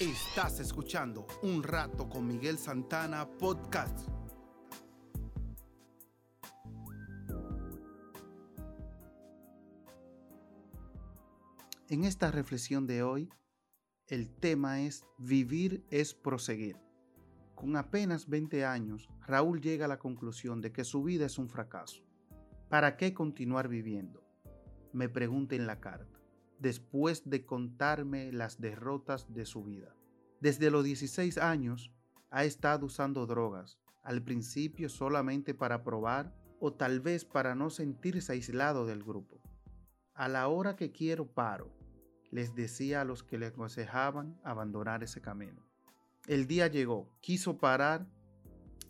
Estás escuchando Un Rato con Miguel Santana Podcast. En esta reflexión de hoy, el tema es Vivir es proseguir. Con apenas 20 años, Raúl llega a la conclusión de que su vida es un fracaso. ¿Para qué continuar viviendo? Me pregunta en la carta después de contarme las derrotas de su vida. Desde los 16 años ha estado usando drogas, al principio solamente para probar o tal vez para no sentirse aislado del grupo. A la hora que quiero paro, les decía a los que le aconsejaban abandonar ese camino. El día llegó, quiso parar,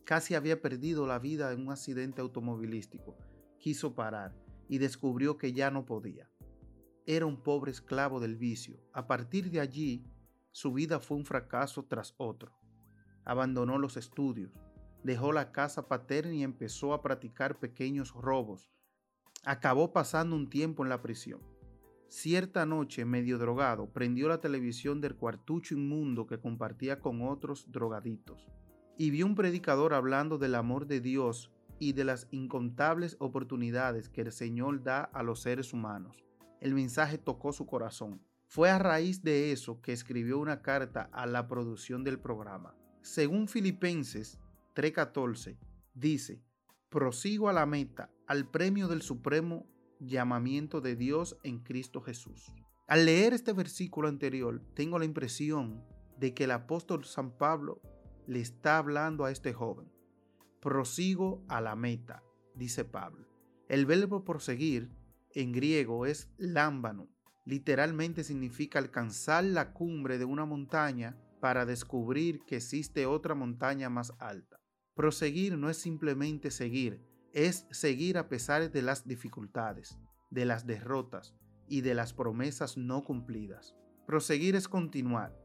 casi había perdido la vida en un accidente automovilístico, quiso parar y descubrió que ya no podía era un pobre esclavo del vicio. A partir de allí, su vida fue un fracaso tras otro. Abandonó los estudios, dejó la casa paterna y empezó a practicar pequeños robos. Acabó pasando un tiempo en la prisión. Cierta noche, medio drogado, prendió la televisión del cuartucho inmundo que compartía con otros drogaditos y vio un predicador hablando del amor de Dios y de las incontables oportunidades que el Señor da a los seres humanos el mensaje tocó su corazón. Fue a raíz de eso que escribió una carta a la producción del programa. Según Filipenses 3:14, dice, prosigo a la meta, al premio del supremo llamamiento de Dios en Cristo Jesús. Al leer este versículo anterior, tengo la impresión de que el apóstol San Pablo le está hablando a este joven. Prosigo a la meta, dice Pablo. El verbo proseguir en griego es lámbano. Literalmente significa alcanzar la cumbre de una montaña para descubrir que existe otra montaña más alta. Proseguir no es simplemente seguir, es seguir a pesar de las dificultades, de las derrotas y de las promesas no cumplidas. Proseguir es continuar.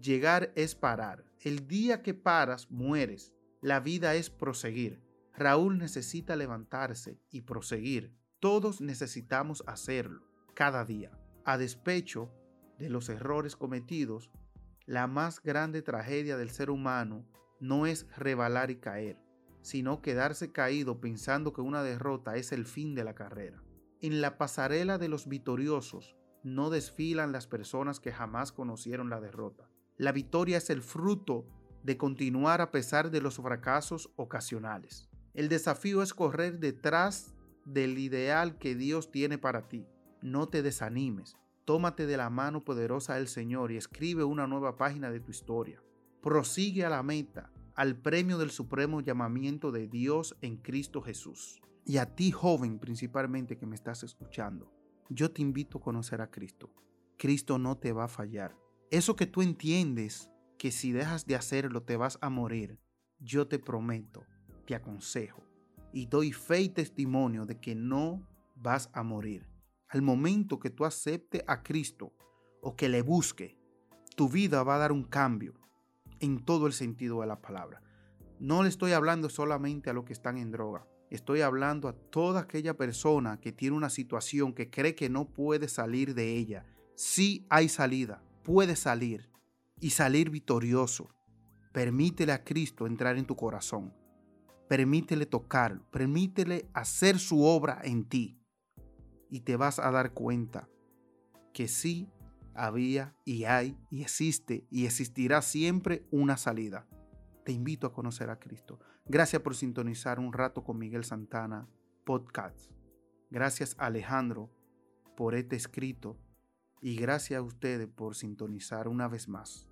Llegar es parar. El día que paras, mueres. La vida es proseguir. Raúl necesita levantarse y proseguir. Todos necesitamos hacerlo cada día. A despecho de los errores cometidos, la más grande tragedia del ser humano no es rebalar y caer, sino quedarse caído pensando que una derrota es el fin de la carrera. En la pasarela de los victoriosos no desfilan las personas que jamás conocieron la derrota. La victoria es el fruto de continuar a pesar de los fracasos ocasionales. El desafío es correr detrás del ideal que Dios tiene para ti. No te desanimes. Tómate de la mano poderosa del Señor y escribe una nueva página de tu historia. Prosigue a la meta, al premio del supremo llamamiento de Dios en Cristo Jesús. Y a ti, joven, principalmente que me estás escuchando, yo te invito a conocer a Cristo. Cristo no te va a fallar. Eso que tú entiendes que si dejas de hacerlo te vas a morir, yo te prometo, te aconsejo, y doy fe y testimonio de que no vas a morir. Al momento que tú aceptes a Cristo o que le busque, tu vida va a dar un cambio en todo el sentido de la palabra. No le estoy hablando solamente a los que están en droga. Estoy hablando a toda aquella persona que tiene una situación que cree que no puede salir de ella. Sí hay salida, puede salir y salir victorioso. Permítele a Cristo entrar en tu corazón. Permítele tocarlo, permítele hacer su obra en ti. Y te vas a dar cuenta que sí había y hay y existe y existirá siempre una salida. Te invito a conocer a Cristo. Gracias por sintonizar un rato con Miguel Santana Podcast. Gracias Alejandro por este escrito y gracias a ustedes por sintonizar una vez más.